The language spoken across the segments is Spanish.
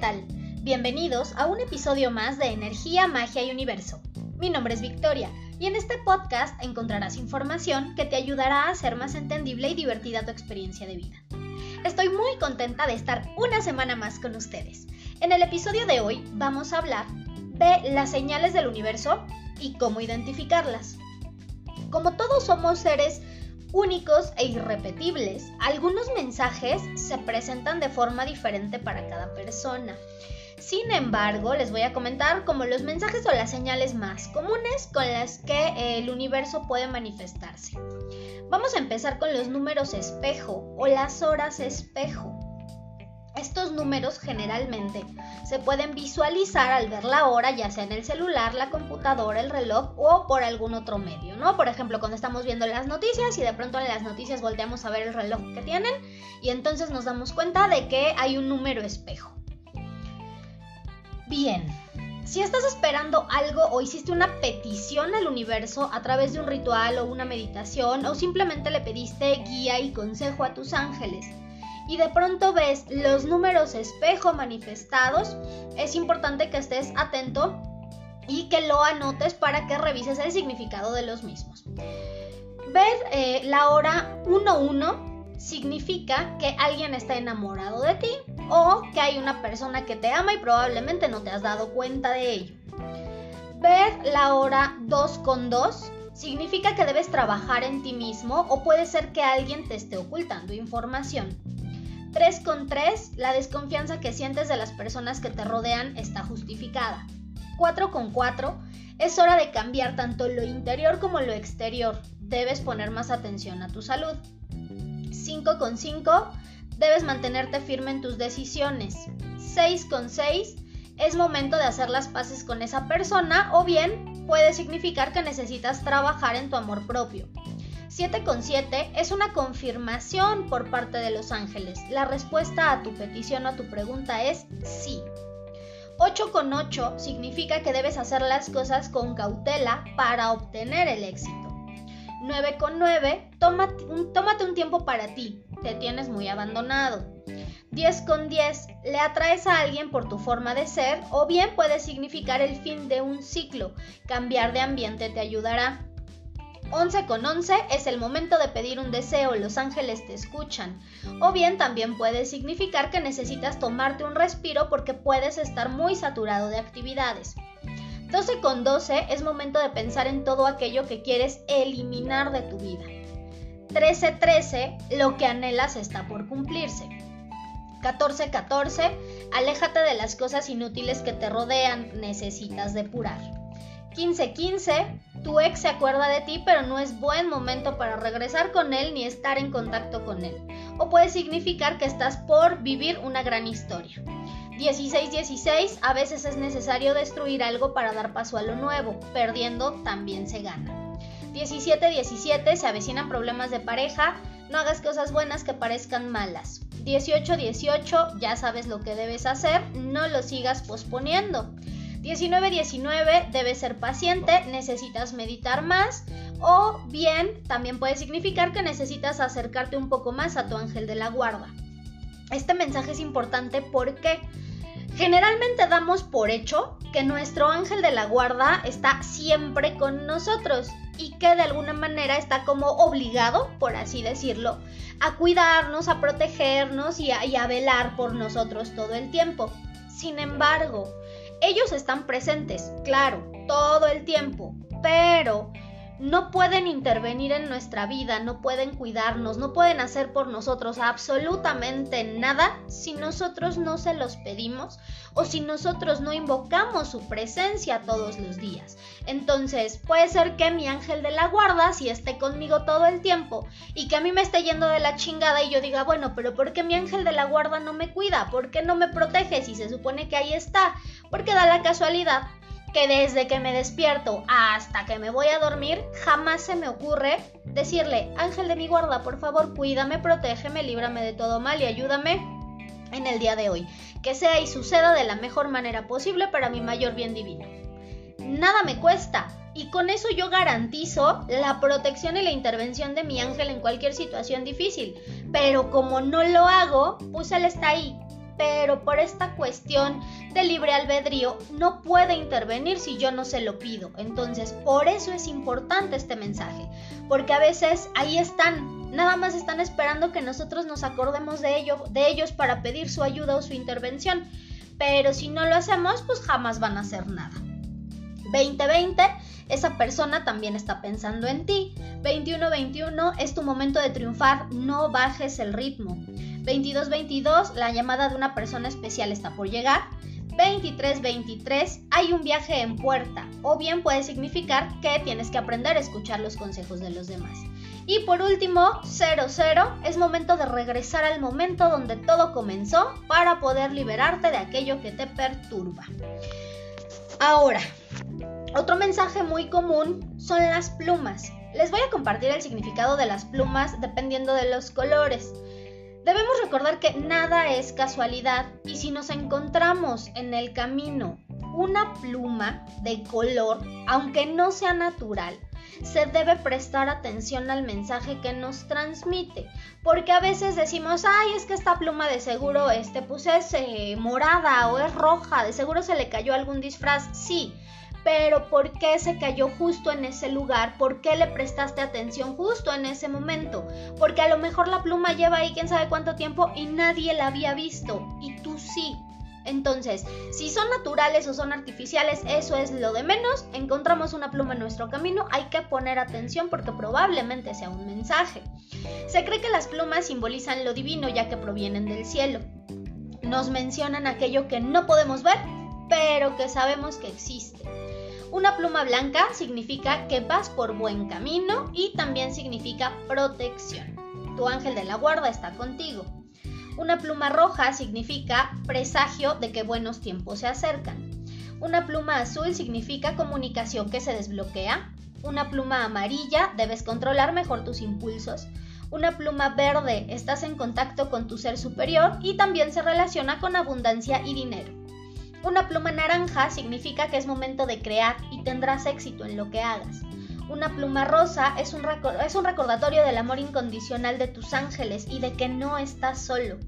tal? Bienvenidos a un episodio más de Energía, Magia y Universo. Mi nombre es Victoria y en este podcast encontrarás información que te ayudará a hacer más entendible y divertida tu experiencia de vida. Estoy muy contenta de estar una semana más con ustedes. En el episodio de hoy vamos a hablar de las señales del universo y cómo identificarlas. Como todos somos seres únicos e irrepetibles, algunos mensajes se presentan de forma diferente para cada persona. Sin embargo, les voy a comentar como los mensajes o las señales más comunes con las que el universo puede manifestarse. Vamos a empezar con los números espejo o las horas espejo. Estos números generalmente se pueden visualizar al ver la hora, ya sea en el celular, la computadora, el reloj o por algún otro medio, ¿no? Por ejemplo, cuando estamos viendo las noticias y de pronto en las noticias volteamos a ver el reloj que tienen y entonces nos damos cuenta de que hay un número espejo. Bien, si estás esperando algo o hiciste una petición al universo a través de un ritual o una meditación o simplemente le pediste guía y consejo a tus ángeles, y de pronto ves los números espejo manifestados, es importante que estés atento y que lo anotes para que revises el significado de los mismos. Ver eh, la hora 1-1 significa que alguien está enamorado de ti o que hay una persona que te ama y probablemente no te has dado cuenta de ello. Ver la hora 2 con 2 significa que debes trabajar en ti mismo o puede ser que alguien te esté ocultando información. 3 con 3, la desconfianza que sientes de las personas que te rodean está justificada. 4 con 4, es hora de cambiar tanto lo interior como lo exterior. Debes poner más atención a tu salud. 5 con 5, debes mantenerte firme en tus decisiones. 6 con 6, es momento de hacer las paces con esa persona o bien puede significar que necesitas trabajar en tu amor propio. 7 con 7 es una confirmación por parte de los ángeles. La respuesta a tu petición o a tu pregunta es sí. 8 con 8 significa que debes hacer las cosas con cautela para obtener el éxito. 9 con 9, tómate tómate un tiempo para ti, te tienes muy abandonado. 10 con 10, le atraes a alguien por tu forma de ser o bien puede significar el fin de un ciclo, cambiar de ambiente te ayudará. 11 con 11 es el momento de pedir un deseo, los ángeles te escuchan. O bien también puede significar que necesitas tomarte un respiro porque puedes estar muy saturado de actividades. 12 con 12 es momento de pensar en todo aquello que quieres eliminar de tu vida. 13-13, lo que anhelas está por cumplirse. 14-14, aléjate de las cosas inútiles que te rodean, necesitas depurar. 15-15, tu ex se acuerda de ti, pero no es buen momento para regresar con él ni estar en contacto con él. O puede significar que estás por vivir una gran historia. 16-16, a veces es necesario destruir algo para dar paso a lo nuevo. Perdiendo también se gana. 17-17, se avecinan problemas de pareja. No hagas cosas buenas que parezcan malas. 18-18, ya sabes lo que debes hacer. No lo sigas posponiendo. 19-19 debes ser paciente, necesitas meditar más o bien también puede significar que necesitas acercarte un poco más a tu ángel de la guarda. Este mensaje es importante porque generalmente damos por hecho que nuestro ángel de la guarda está siempre con nosotros y que de alguna manera está como obligado, por así decirlo, a cuidarnos, a protegernos y a, y a velar por nosotros todo el tiempo. Sin embargo, ellos están presentes, claro, todo el tiempo, pero no pueden intervenir en nuestra vida, no pueden cuidarnos, no pueden hacer por nosotros absolutamente nada si nosotros no se los pedimos o si nosotros no invocamos su presencia todos los días. Entonces, puede ser que mi ángel de la guarda si esté conmigo todo el tiempo y que a mí me esté yendo de la chingada y yo diga, bueno, pero ¿por qué mi ángel de la guarda no me cuida? ¿Por qué no me protege si se supone que ahí está? Porque da la casualidad que desde que me despierto hasta que me voy a dormir, jamás se me ocurre decirle, ángel de mi guarda, por favor, cuídame, protégeme, líbrame de todo mal y ayúdame en el día de hoy. Que sea y suceda de la mejor manera posible para mi mayor bien divino. Nada me cuesta. Y con eso yo garantizo la protección y la intervención de mi ángel en cualquier situación difícil. Pero como no lo hago, pues está ahí pero por esta cuestión de libre albedrío no puede intervenir si yo no se lo pido. Entonces, por eso es importante este mensaje, porque a veces ahí están, nada más están esperando que nosotros nos acordemos de, ello, de ellos para pedir su ayuda o su intervención, pero si no lo hacemos, pues jamás van a hacer nada. 2020 esa persona también está pensando en ti. 21-21 es tu momento de triunfar, no bajes el ritmo. 22-22 la llamada de una persona especial está por llegar. 23-23 hay un viaje en puerta o bien puede significar que tienes que aprender a escuchar los consejos de los demás. Y por último, 00 es momento de regresar al momento donde todo comenzó para poder liberarte de aquello que te perturba. Ahora, otro mensaje muy común son las plumas. Les voy a compartir el significado de las plumas dependiendo de los colores. Debemos recordar que nada es casualidad y si nos encontramos en el camino una pluma de color, aunque no sea natural, se debe prestar atención al mensaje que nos transmite, porque a veces decimos, ay, es que esta pluma de seguro, este, pues es eh, morada o es roja, de seguro se le cayó algún disfraz, sí, pero ¿por qué se cayó justo en ese lugar? ¿Por qué le prestaste atención justo en ese momento? Porque a lo mejor la pluma lleva ahí quién sabe cuánto tiempo y nadie la había visto y tú sí. Entonces, si son naturales o son artificiales, eso es lo de menos. Encontramos una pluma en nuestro camino, hay que poner atención porque probablemente sea un mensaje. Se cree que las plumas simbolizan lo divino ya que provienen del cielo. Nos mencionan aquello que no podemos ver, pero que sabemos que existe. Una pluma blanca significa que vas por buen camino y también significa protección. Tu ángel de la guarda está contigo. Una pluma roja significa presagio de que buenos tiempos se acercan. Una pluma azul significa comunicación que se desbloquea. Una pluma amarilla debes controlar mejor tus impulsos. Una pluma verde estás en contacto con tu ser superior y también se relaciona con abundancia y dinero. Una pluma naranja significa que es momento de crear y tendrás éxito en lo que hagas. Una pluma rosa es un, es un, recordatorio del amor incondicional de tus ángeles y de que no estás solo.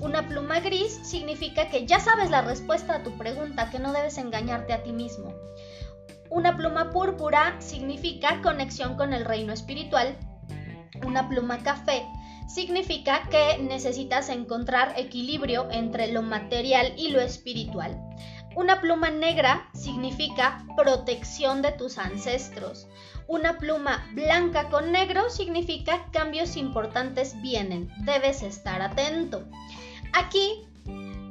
Una pluma gris significa que ya sabes la respuesta a tu pregunta, que no debes engañarte a ti mismo. Una pluma púrpura significa conexión con el reino espiritual. Una pluma café significa que necesitas encontrar equilibrio entre lo material y lo espiritual. Una pluma negra significa protección de tus ancestros. Una pluma blanca con negro significa cambios importantes vienen. Debes estar atento. Aquí,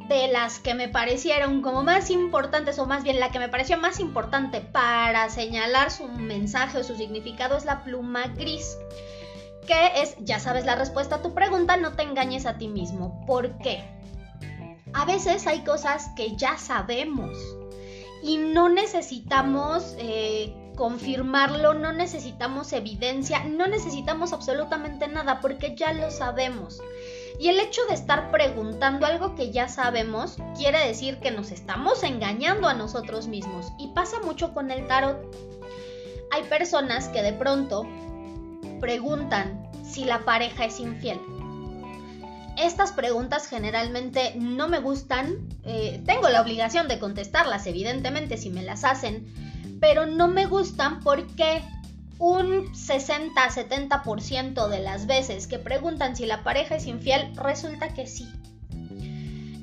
de las que me parecieron como más importantes, o más bien la que me pareció más importante para señalar su mensaje o su significado es la pluma gris que es, ya sabes la respuesta a tu pregunta, no te engañes a ti mismo. ¿Por qué? A veces hay cosas que ya sabemos y no necesitamos eh, confirmarlo, no necesitamos evidencia, no necesitamos absolutamente nada porque ya lo sabemos. Y el hecho de estar preguntando algo que ya sabemos quiere decir que nos estamos engañando a nosotros mismos. Y pasa mucho con el tarot. Hay personas que de pronto preguntan si la pareja es infiel. Estas preguntas generalmente no me gustan, eh, tengo la obligación de contestarlas evidentemente si me las hacen, pero no me gustan porque un 60-70% de las veces que preguntan si la pareja es infiel resulta que sí.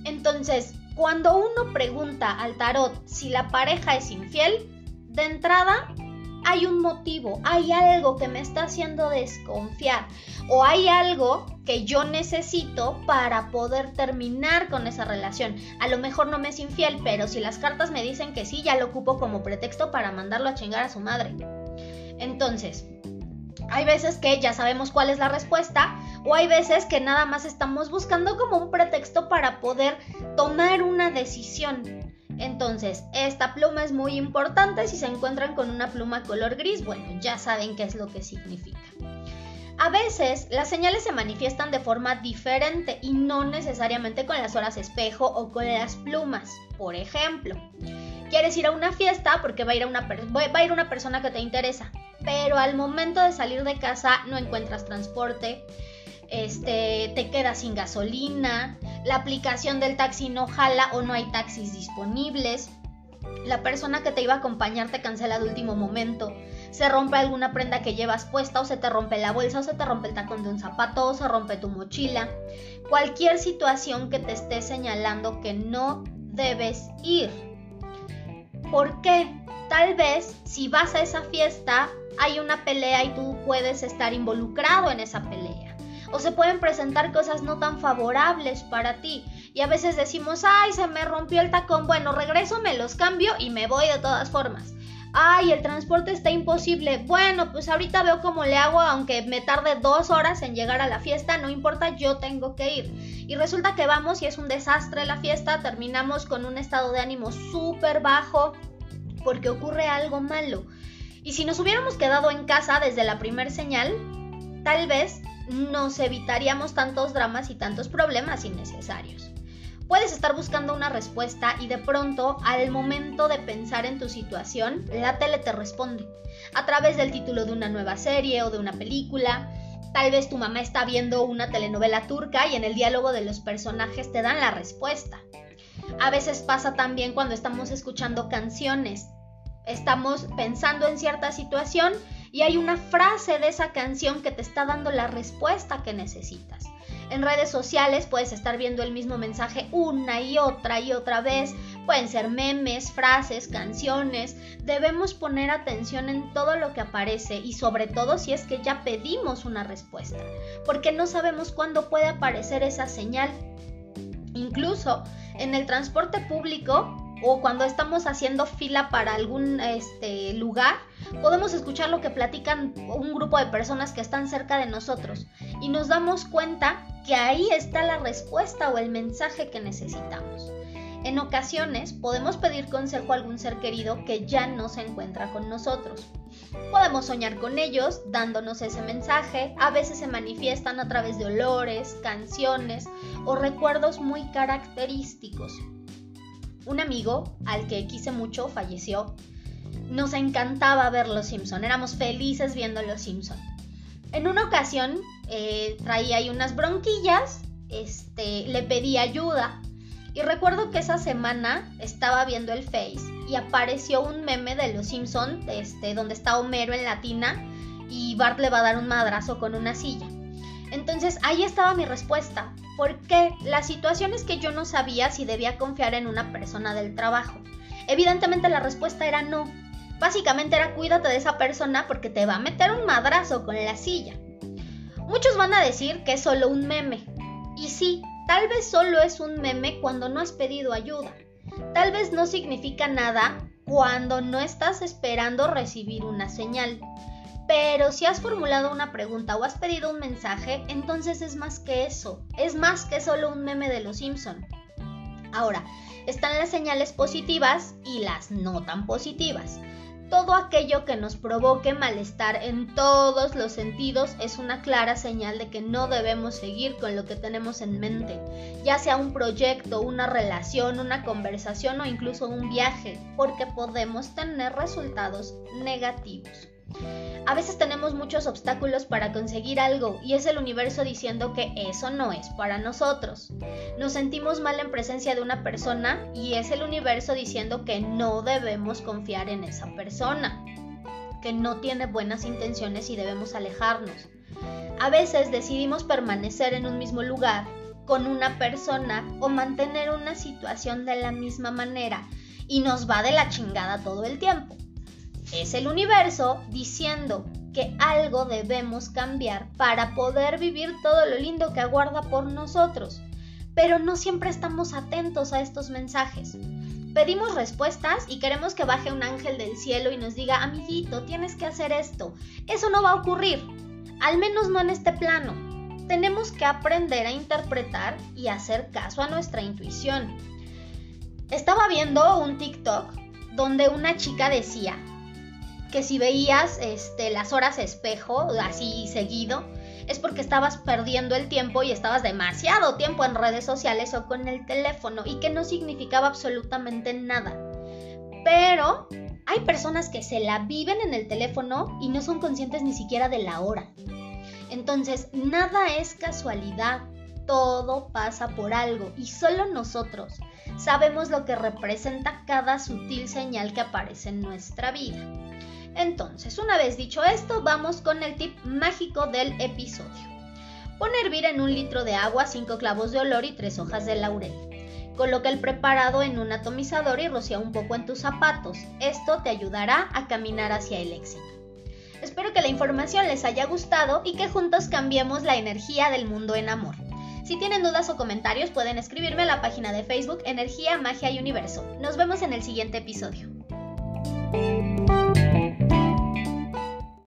Entonces, cuando uno pregunta al tarot si la pareja es infiel, de entrada hay un motivo, hay algo que me está haciendo desconfiar o hay algo que yo necesito para poder terminar con esa relación. A lo mejor no me es infiel, pero si las cartas me dicen que sí, ya lo ocupo como pretexto para mandarlo a chingar a su madre. Entonces, hay veces que ya sabemos cuál es la respuesta o hay veces que nada más estamos buscando como un pretexto para poder tomar una decisión. Entonces, esta pluma es muy importante. Si se encuentran con una pluma color gris, bueno, ya saben qué es lo que significa. A veces las señales se manifiestan de forma diferente y no necesariamente con las horas espejo o con las plumas. Por ejemplo, quieres ir a una fiesta porque va a ir, una va a ir una persona que te interesa, pero al momento de salir de casa no encuentras transporte, este, te quedas sin gasolina, la aplicación del taxi no jala o no hay taxis disponibles, la persona que te iba a acompañar te cancela de último momento, se rompe alguna prenda que llevas puesta o se te rompe la bolsa o se te rompe el tacón de un zapato o se rompe tu mochila. Cualquier situación que te esté señalando que no debes ir. ¿Por qué? Tal vez si vas a esa fiesta hay una pelea y tú puedes estar involucrado en esa pelea. O se pueden presentar cosas no tan favorables para ti. Y a veces decimos, ay, se me rompió el tacón, bueno, regreso, me los cambio y me voy de todas formas. Ay, el transporte está imposible. Bueno, pues ahorita veo cómo le hago, aunque me tarde dos horas en llegar a la fiesta, no importa, yo tengo que ir. Y resulta que vamos y es un desastre la fiesta, terminamos con un estado de ánimo súper bajo porque ocurre algo malo. Y si nos hubiéramos quedado en casa desde la primer señal, tal vez nos evitaríamos tantos dramas y tantos problemas innecesarios. Puedes estar buscando una respuesta y de pronto, al momento de pensar en tu situación, la tele te responde. A través del título de una nueva serie o de una película. Tal vez tu mamá está viendo una telenovela turca y en el diálogo de los personajes te dan la respuesta. A veces pasa también cuando estamos escuchando canciones. Estamos pensando en cierta situación y hay una frase de esa canción que te está dando la respuesta que necesitas. En redes sociales puedes estar viendo el mismo mensaje una y otra y otra vez. Pueden ser memes, frases, canciones. Debemos poner atención en todo lo que aparece y sobre todo si es que ya pedimos una respuesta, porque no sabemos cuándo puede aparecer esa señal. Incluso en el transporte público o cuando estamos haciendo fila para algún este, lugar, podemos escuchar lo que platican un grupo de personas que están cerca de nosotros y nos damos cuenta que ahí está la respuesta o el mensaje que necesitamos. En ocasiones podemos pedir consejo a algún ser querido que ya no se encuentra con nosotros. Podemos soñar con ellos dándonos ese mensaje, a veces se manifiestan a través de olores, canciones o recuerdos muy característicos. Un amigo al que quise mucho falleció. Nos encantaba ver Los Simpson, éramos felices viendo Los Simpson. En una ocasión eh, traía ahí unas bronquillas, este, le pedí ayuda y recuerdo que esa semana estaba viendo el Face y apareció un meme de Los Simpson, este, donde está Homero en latina y Bart le va a dar un madrazo con una silla. Entonces ahí estaba mi respuesta, porque la situación es que yo no sabía si debía confiar en una persona del trabajo. Evidentemente la respuesta era no. Básicamente era cuídate de esa persona porque te va a meter un madrazo con la silla. Muchos van a decir que es solo un meme. Y sí, tal vez solo es un meme cuando no has pedido ayuda. Tal vez no significa nada cuando no estás esperando recibir una señal. Pero si has formulado una pregunta o has pedido un mensaje, entonces es más que eso. Es más que solo un meme de los Simpson. Ahora, están las señales positivas y las no tan positivas. Todo aquello que nos provoque malestar en todos los sentidos es una clara señal de que no debemos seguir con lo que tenemos en mente, ya sea un proyecto, una relación, una conversación o incluso un viaje, porque podemos tener resultados negativos. A veces tenemos muchos obstáculos para conseguir algo y es el universo diciendo que eso no es para nosotros. Nos sentimos mal en presencia de una persona y es el universo diciendo que no debemos confiar en esa persona, que no tiene buenas intenciones y debemos alejarnos. A veces decidimos permanecer en un mismo lugar con una persona o mantener una situación de la misma manera y nos va de la chingada todo el tiempo. Es el universo diciendo que algo debemos cambiar para poder vivir todo lo lindo que aguarda por nosotros. Pero no siempre estamos atentos a estos mensajes. Pedimos respuestas y queremos que baje un ángel del cielo y nos diga, amiguito, tienes que hacer esto. Eso no va a ocurrir, al menos no en este plano. Tenemos que aprender a interpretar y hacer caso a nuestra intuición. Estaba viendo un TikTok donde una chica decía, que si veías este, las horas espejo así seguido, es porque estabas perdiendo el tiempo y estabas demasiado tiempo en redes sociales o con el teléfono y que no significaba absolutamente nada. Pero hay personas que se la viven en el teléfono y no son conscientes ni siquiera de la hora. Entonces, nada es casualidad. Todo pasa por algo y solo nosotros sabemos lo que representa cada sutil señal que aparece en nuestra vida. Entonces, una vez dicho esto, vamos con el tip mágico del episodio. Pon a hervir en un litro de agua 5 clavos de olor y 3 hojas de laurel. Coloca el preparado en un atomizador y rocía un poco en tus zapatos. Esto te ayudará a caminar hacia el éxito. Espero que la información les haya gustado y que juntos cambiemos la energía del mundo en amor. Si tienen dudas o comentarios pueden escribirme a la página de Facebook Energía, Magia y Universo. Nos vemos en el siguiente episodio.